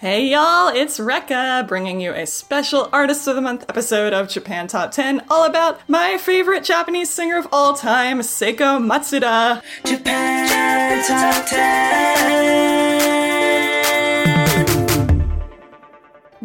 Hey y'all, it's Rekka bringing you a special Artist of the Month episode of Japan Top 10 all about my favorite Japanese singer of all time, Seiko Matsuda. Japan Top 10.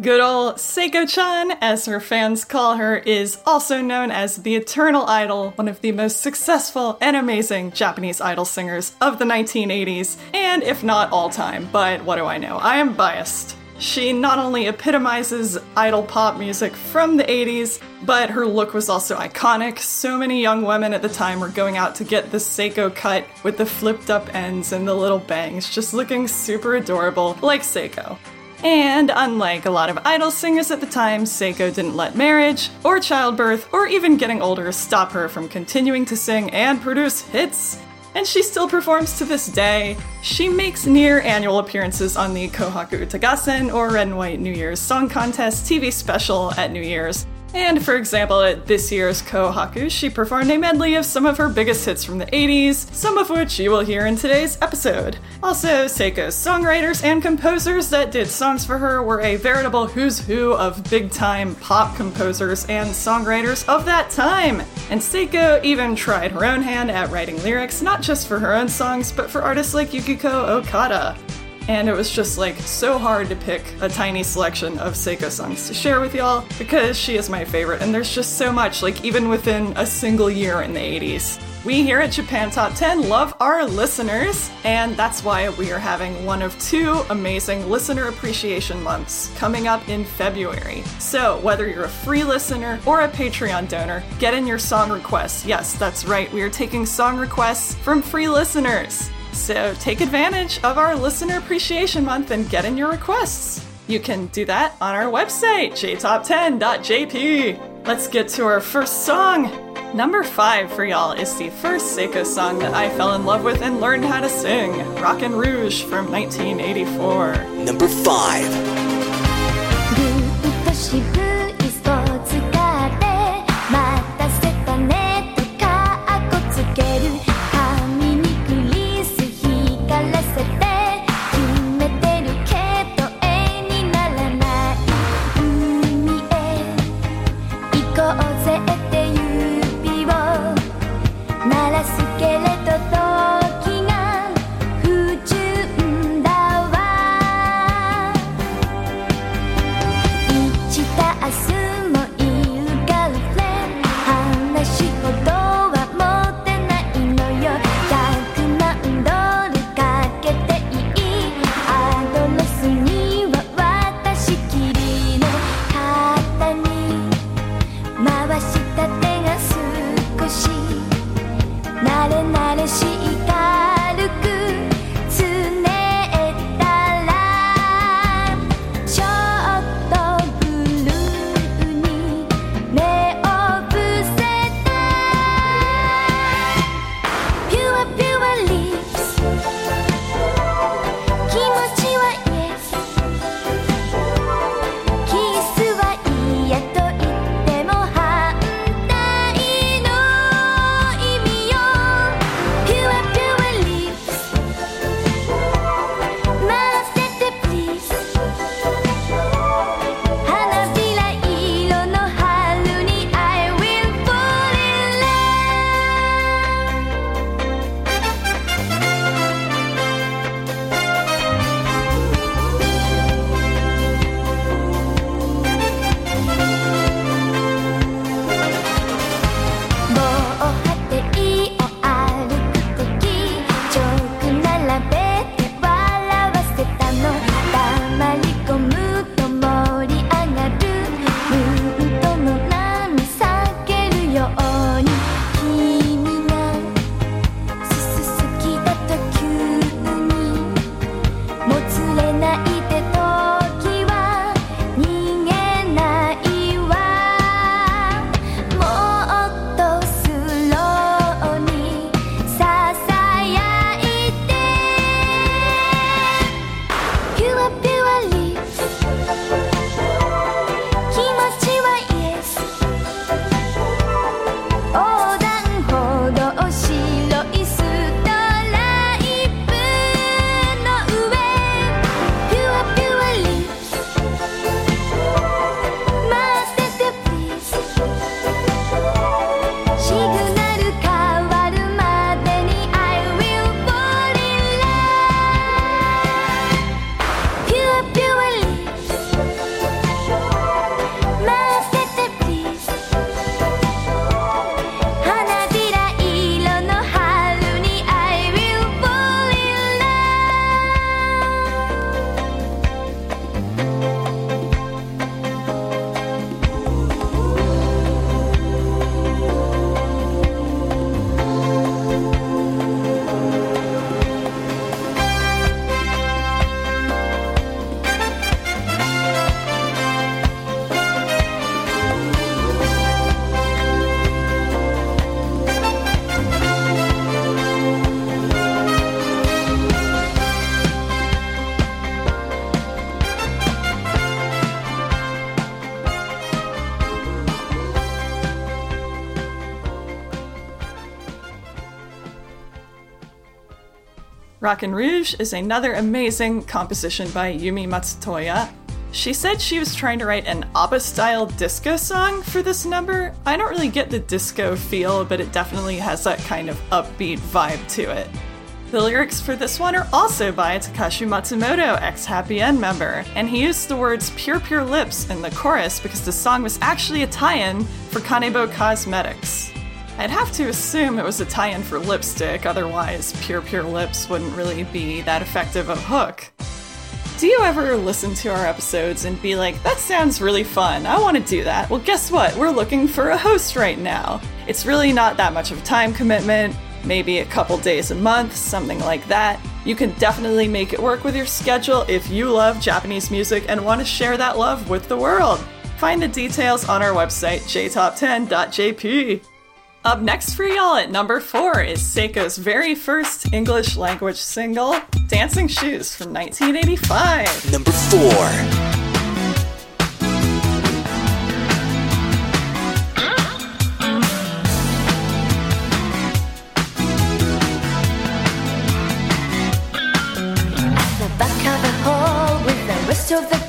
Good old Seiko chan, as her fans call her, is also known as the Eternal Idol, one of the most successful and amazing Japanese idol singers of the 1980s, and if not all time, but what do I know? I am biased. She not only epitomizes idol pop music from the 80s, but her look was also iconic. So many young women at the time were going out to get the Seiko cut with the flipped up ends and the little bangs, just looking super adorable, like Seiko. And unlike a lot of idol singers at the time, Seiko didn't let marriage, or childbirth, or even getting older stop her from continuing to sing and produce hits. And she still performs to this day. She makes near annual appearances on the Kohaku Utagassen or Red and White New Year's Song Contest TV special at New Year's. And for example, at this year's Kohaku, she performed a medley of some of her biggest hits from the 80s, some of which you will hear in today's episode. Also, Seiko's songwriters and composers that did songs for her were a veritable who's who of big time pop composers and songwriters of that time. And Seiko even tried her own hand at writing lyrics, not just for her own songs, but for artists like Yukiko Okada and it was just like so hard to pick a tiny selection of Seiko songs to share with y'all because she is my favorite, and there's just so much, like even within a single year in the 80s. We here at Japan Top 10 love our listeners, and that's why we are having one of two amazing listener appreciation months coming up in February. So, whether you're a free listener or a Patreon donor, get in your song requests. Yes, that's right, we are taking song requests from free listeners. So take advantage of our Listener Appreciation Month and get in your requests. You can do that on our website, jtop10.jp. Let's get to our first song. Number five for y'all is the first Seiko song that I fell in love with and learned how to sing Rockin' Rouge from 1984. Number 5. Rockin' Rouge is another amazing composition by Yumi Matsutoya. She said she was trying to write an ABBA style disco song for this number. I don't really get the disco feel, but it definitely has that kind of upbeat vibe to it. The lyrics for this one are also by Takashi Matsumoto, ex Happy End member, and he used the words Pure Pure Lips in the chorus because the song was actually a tie in for Kanebo Cosmetics. I'd have to assume it was a tie in for lipstick, otherwise, Pure Pure Lips wouldn't really be that effective of a hook. Do you ever listen to our episodes and be like, that sounds really fun, I want to do that? Well, guess what? We're looking for a host right now. It's really not that much of a time commitment, maybe a couple days a month, something like that. You can definitely make it work with your schedule if you love Japanese music and want to share that love with the world. Find the details on our website, jtop10.jp. Up next for y'all at number four is Seiko's very first English language single, Dancing Shoes from 1985. Number four. the of the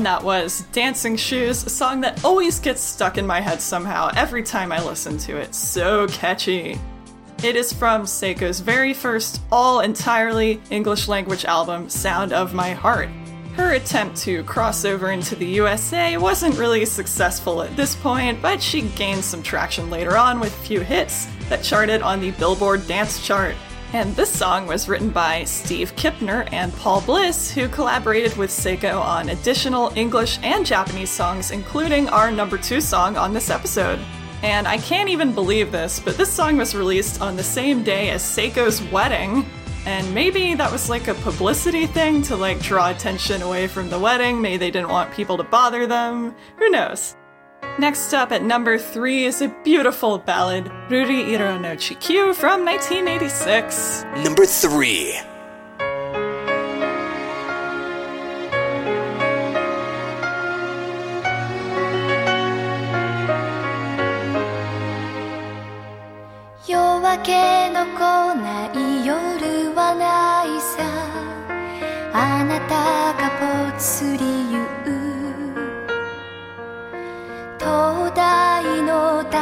And that was Dancing Shoes, a song that always gets stuck in my head somehow every time I listen to it. So catchy. It is from Seiko's very first all entirely English language album, Sound of My Heart. Her attempt to cross over into the USA wasn't really successful at this point, but she gained some traction later on with a few hits that charted on the Billboard Dance Chart. And this song was written by Steve Kipner and Paul Bliss, who collaborated with Seiko on additional English and Japanese songs, including our number two song on this episode. And I can't even believe this, but this song was released on the same day as Seiko's wedding. And maybe that was like a publicity thing to like draw attention away from the wedding. Maybe they didn't want people to bother them. Who knows? Next up at number three is a beautiful ballad, Ruri Iro no Chikyu from 1986. Number three. 夜明けの来ない夜はないさあなたがぽつり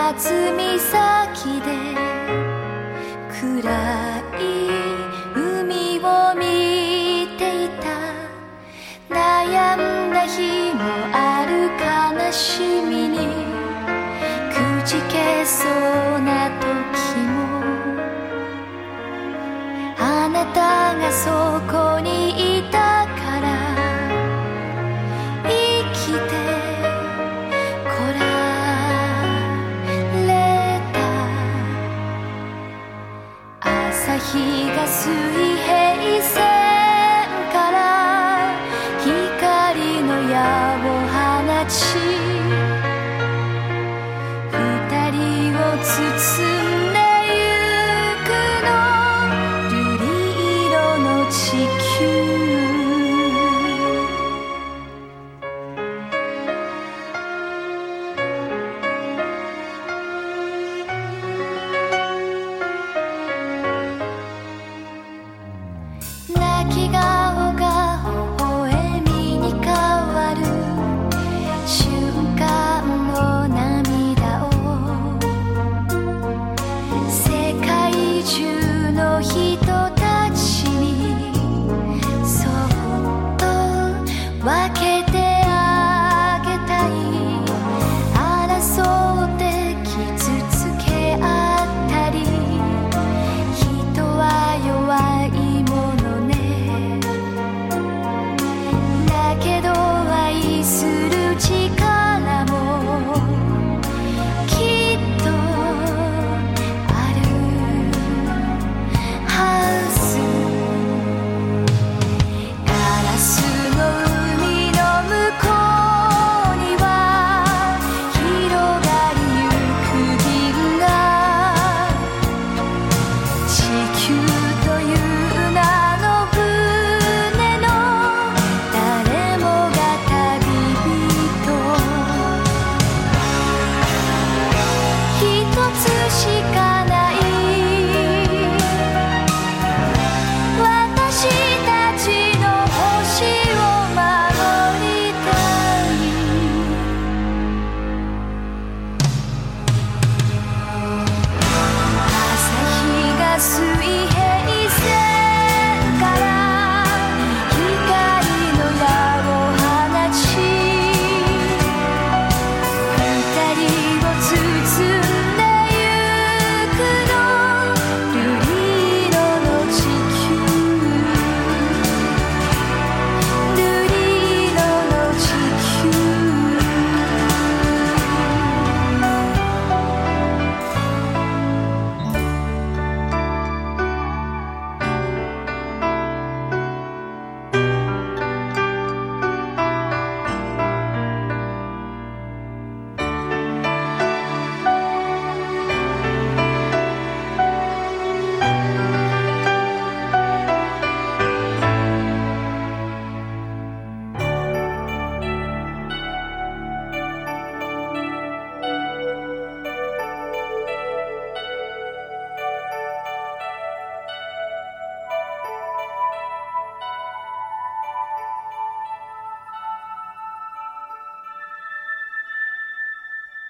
の辰岬で暗い海を見ていた。悩んだ日もある悲しみにくじけそうな時も。あなたがそこに sweet.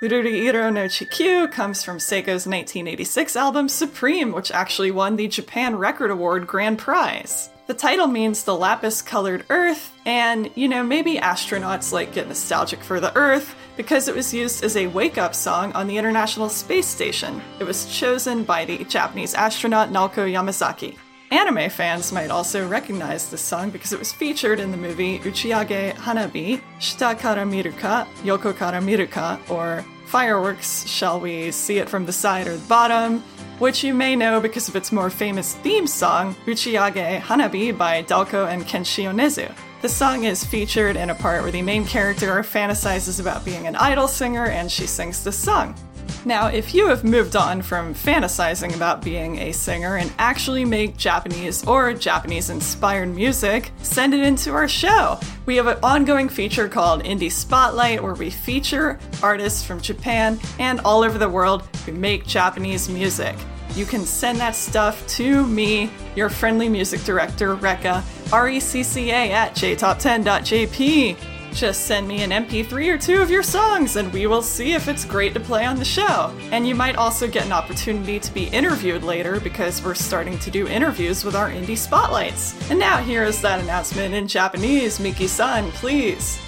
Ururiiro no Chikyu comes from Seiko's 1986 album Supreme, which actually won the Japan Record Award Grand Prize. The title means the lapis colored Earth, and you know, maybe astronauts like get nostalgic for the Earth because it was used as a wake up song on the International Space Station. It was chosen by the Japanese astronaut Naoko Yamazaki. Anime fans might also recognize this song because it was featured in the movie Uchiage Hanabi, Shita kara miruka, Yoko kara miruka, or Fireworks, Shall We See It From the Side or the Bottom, which you may know because of its more famous theme song, Uchiage Hanabi by DAOKO and Kenshi Yonezu. The song is featured in a part where the main character fantasizes about being an idol singer and she sings this song. Now, if you have moved on from fantasizing about being a singer and actually make Japanese or Japanese inspired music, send it into our show. We have an ongoing feature called Indie Spotlight where we feature artists from Japan and all over the world who make Japanese music. You can send that stuff to me, your friendly music director, Rekka, R E C C A at jtop10.jp. Just send me an MP3 or two of your songs and we will see if it's great to play on the show. And you might also get an opportunity to be interviewed later because we're starting to do interviews with our indie spotlights. And now here is that announcement in Japanese. Miki san, please.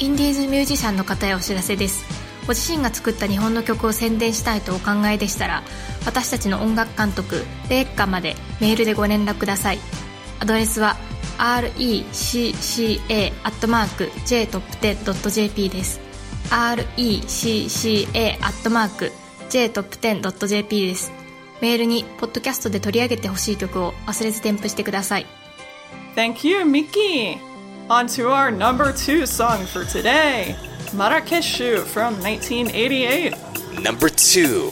インディーズミュージシャンの方へお知らせです。ご自身が作った日本の曲を宣伝したいとお考えでしたら、私たちの音楽監督、レイカまでメールでご連絡ください。アドレスは recca.jtop10.jp です。recca.jtop10.jp です。メールに、ポッドキャストで取り上げてほしい曲を忘れず添付してください。Thank you, Miki. On to our number two song for today Marrakeshu from 1988. Number two.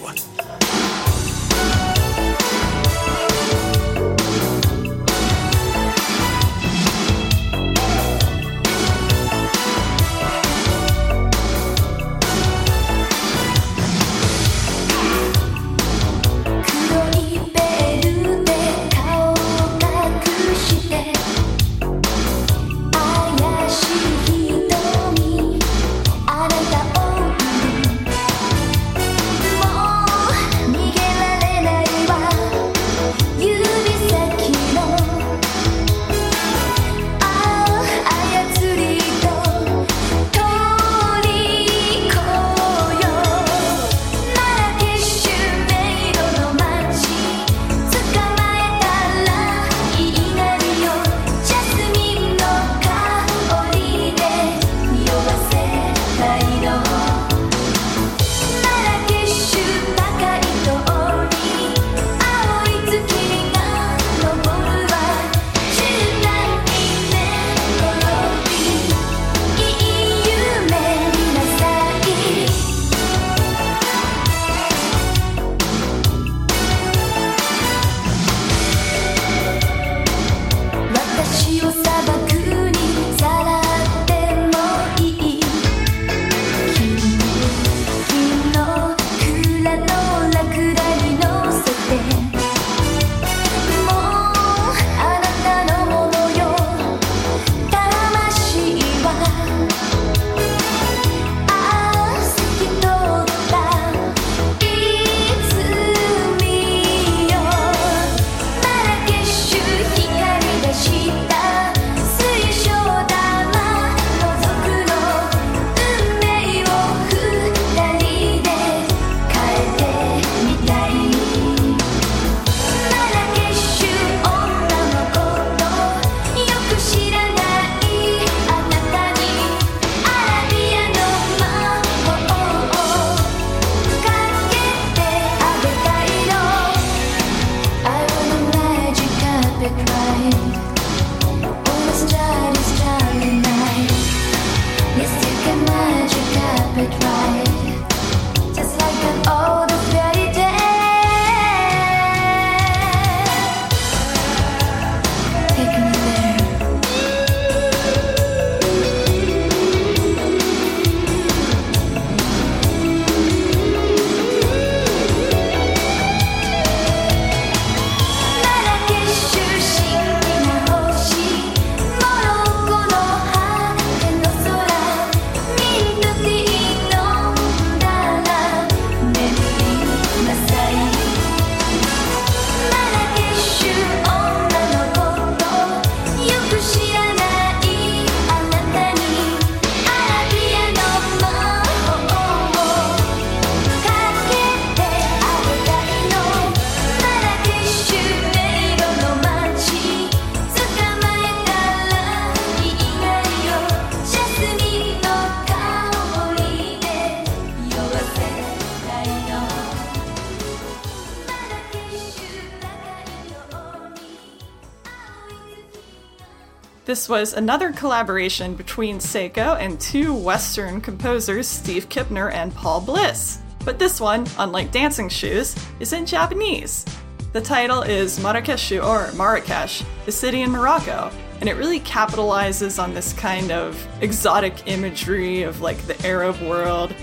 This was another collaboration between Seiko and two Western composers, Steve Kipner and Paul Bliss. But this one, unlike Dancing Shoes, is in Japanese. The title is Marrakeshu or Marrakesh, the city in Morocco, and it really capitalizes on this kind of exotic imagery of like the Arab world.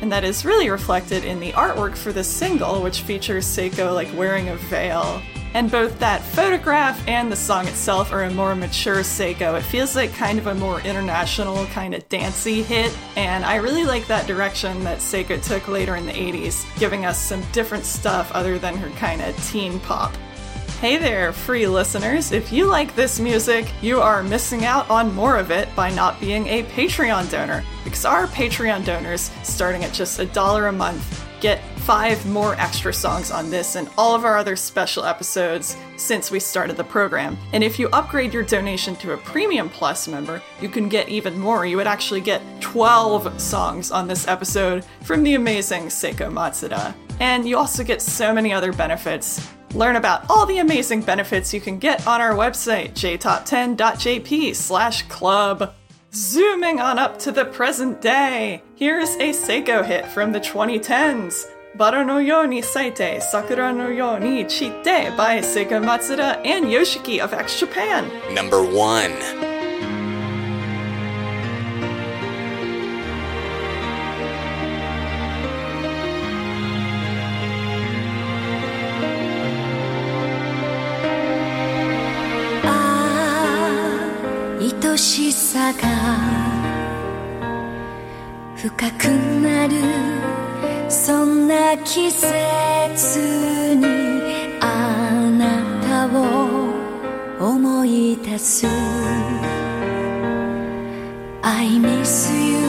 And that is really reflected in the artwork for this single, which features Seiko like wearing a veil. And both that photograph and the song itself are a more mature Seiko. It feels like kind of a more international, kind of dancey hit. And I really like that direction that Seiko took later in the 80s, giving us some different stuff other than her kind of teen pop. Hey there, free listeners. If you like this music, you are missing out on more of it by not being a Patreon donor. Because our Patreon donors, starting at just a dollar a month, get five more extra songs on this and all of our other special episodes since we started the program. And if you upgrade your donation to a Premium Plus member, you can get even more. You would actually get 12 songs on this episode from the amazing Seiko Matsuda. And you also get so many other benefits. Learn about all the amazing benefits you can get on our website, jtop10.jp slash club. Zooming on up to the present day, here's a Seiko hit from the 2010s. Bara no yo ni saite, sakura no yo ni chite by Seiko Matsuda and Yoshiki of X Japan. Number one. 愛しさが深くなるそんな季節にあなたを思い出す。I miss you.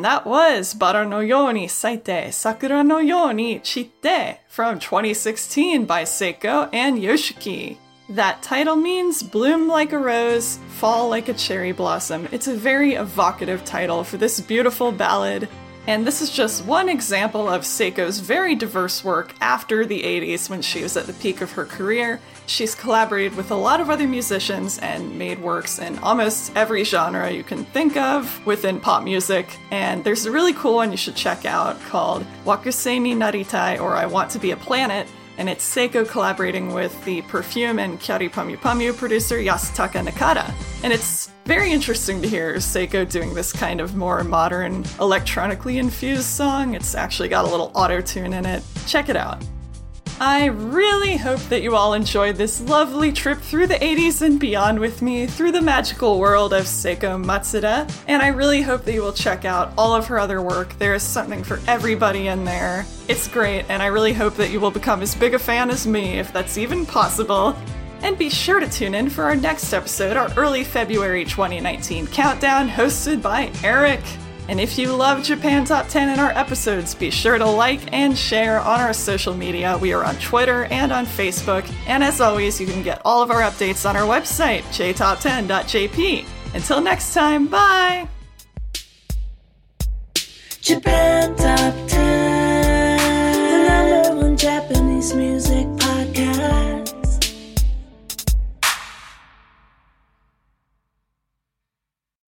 And that was Bara no yo ni saite sakura no yo ni chitte from 2016 by Seiko and Yoshiki. That title means bloom like a rose, fall like a cherry blossom. It's a very evocative title for this beautiful ballad. And this is just one example of Seiko's very diverse work after the 80s when she was at the peak of her career. She's collaborated with a lot of other musicians and made works in almost every genre you can think of within pop music. And there's a really cool one you should check out called Wakusei ni Naritai or I Want to Be a Planet. And it's Seiko collaborating with the perfume and Kyary Pamyu Pamyu producer Yasutaka Nakata. And it's very interesting to hear Seiko doing this kind of more modern, electronically infused song. It's actually got a little auto tune in it. Check it out. I really hope that you all enjoyed this lovely trip through the 80s and beyond with me through the magical world of Seiko Matsuda, and I really hope that you will check out all of her other work. There is something for everybody in there. It's great, and I really hope that you will become as big a fan as me, if that's even possible. And be sure to tune in for our next episode, our early February 2019 countdown, hosted by Eric. And if you love Japan Top 10 and our episodes, be sure to like and share on our social media. We are on Twitter and on Facebook. And as always, you can get all of our updates on our website, jtop10.jp. Until next time, bye! Japan Top 10, the number one Japanese music podcast.